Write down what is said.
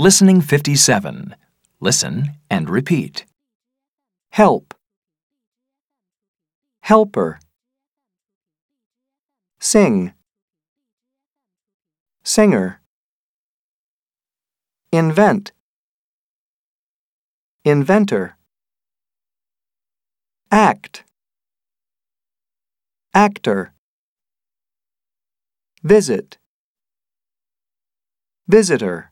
Listening 57. Listen and repeat. help, helper, sing, singer, invent, inventor, act, actor, visit, visitor.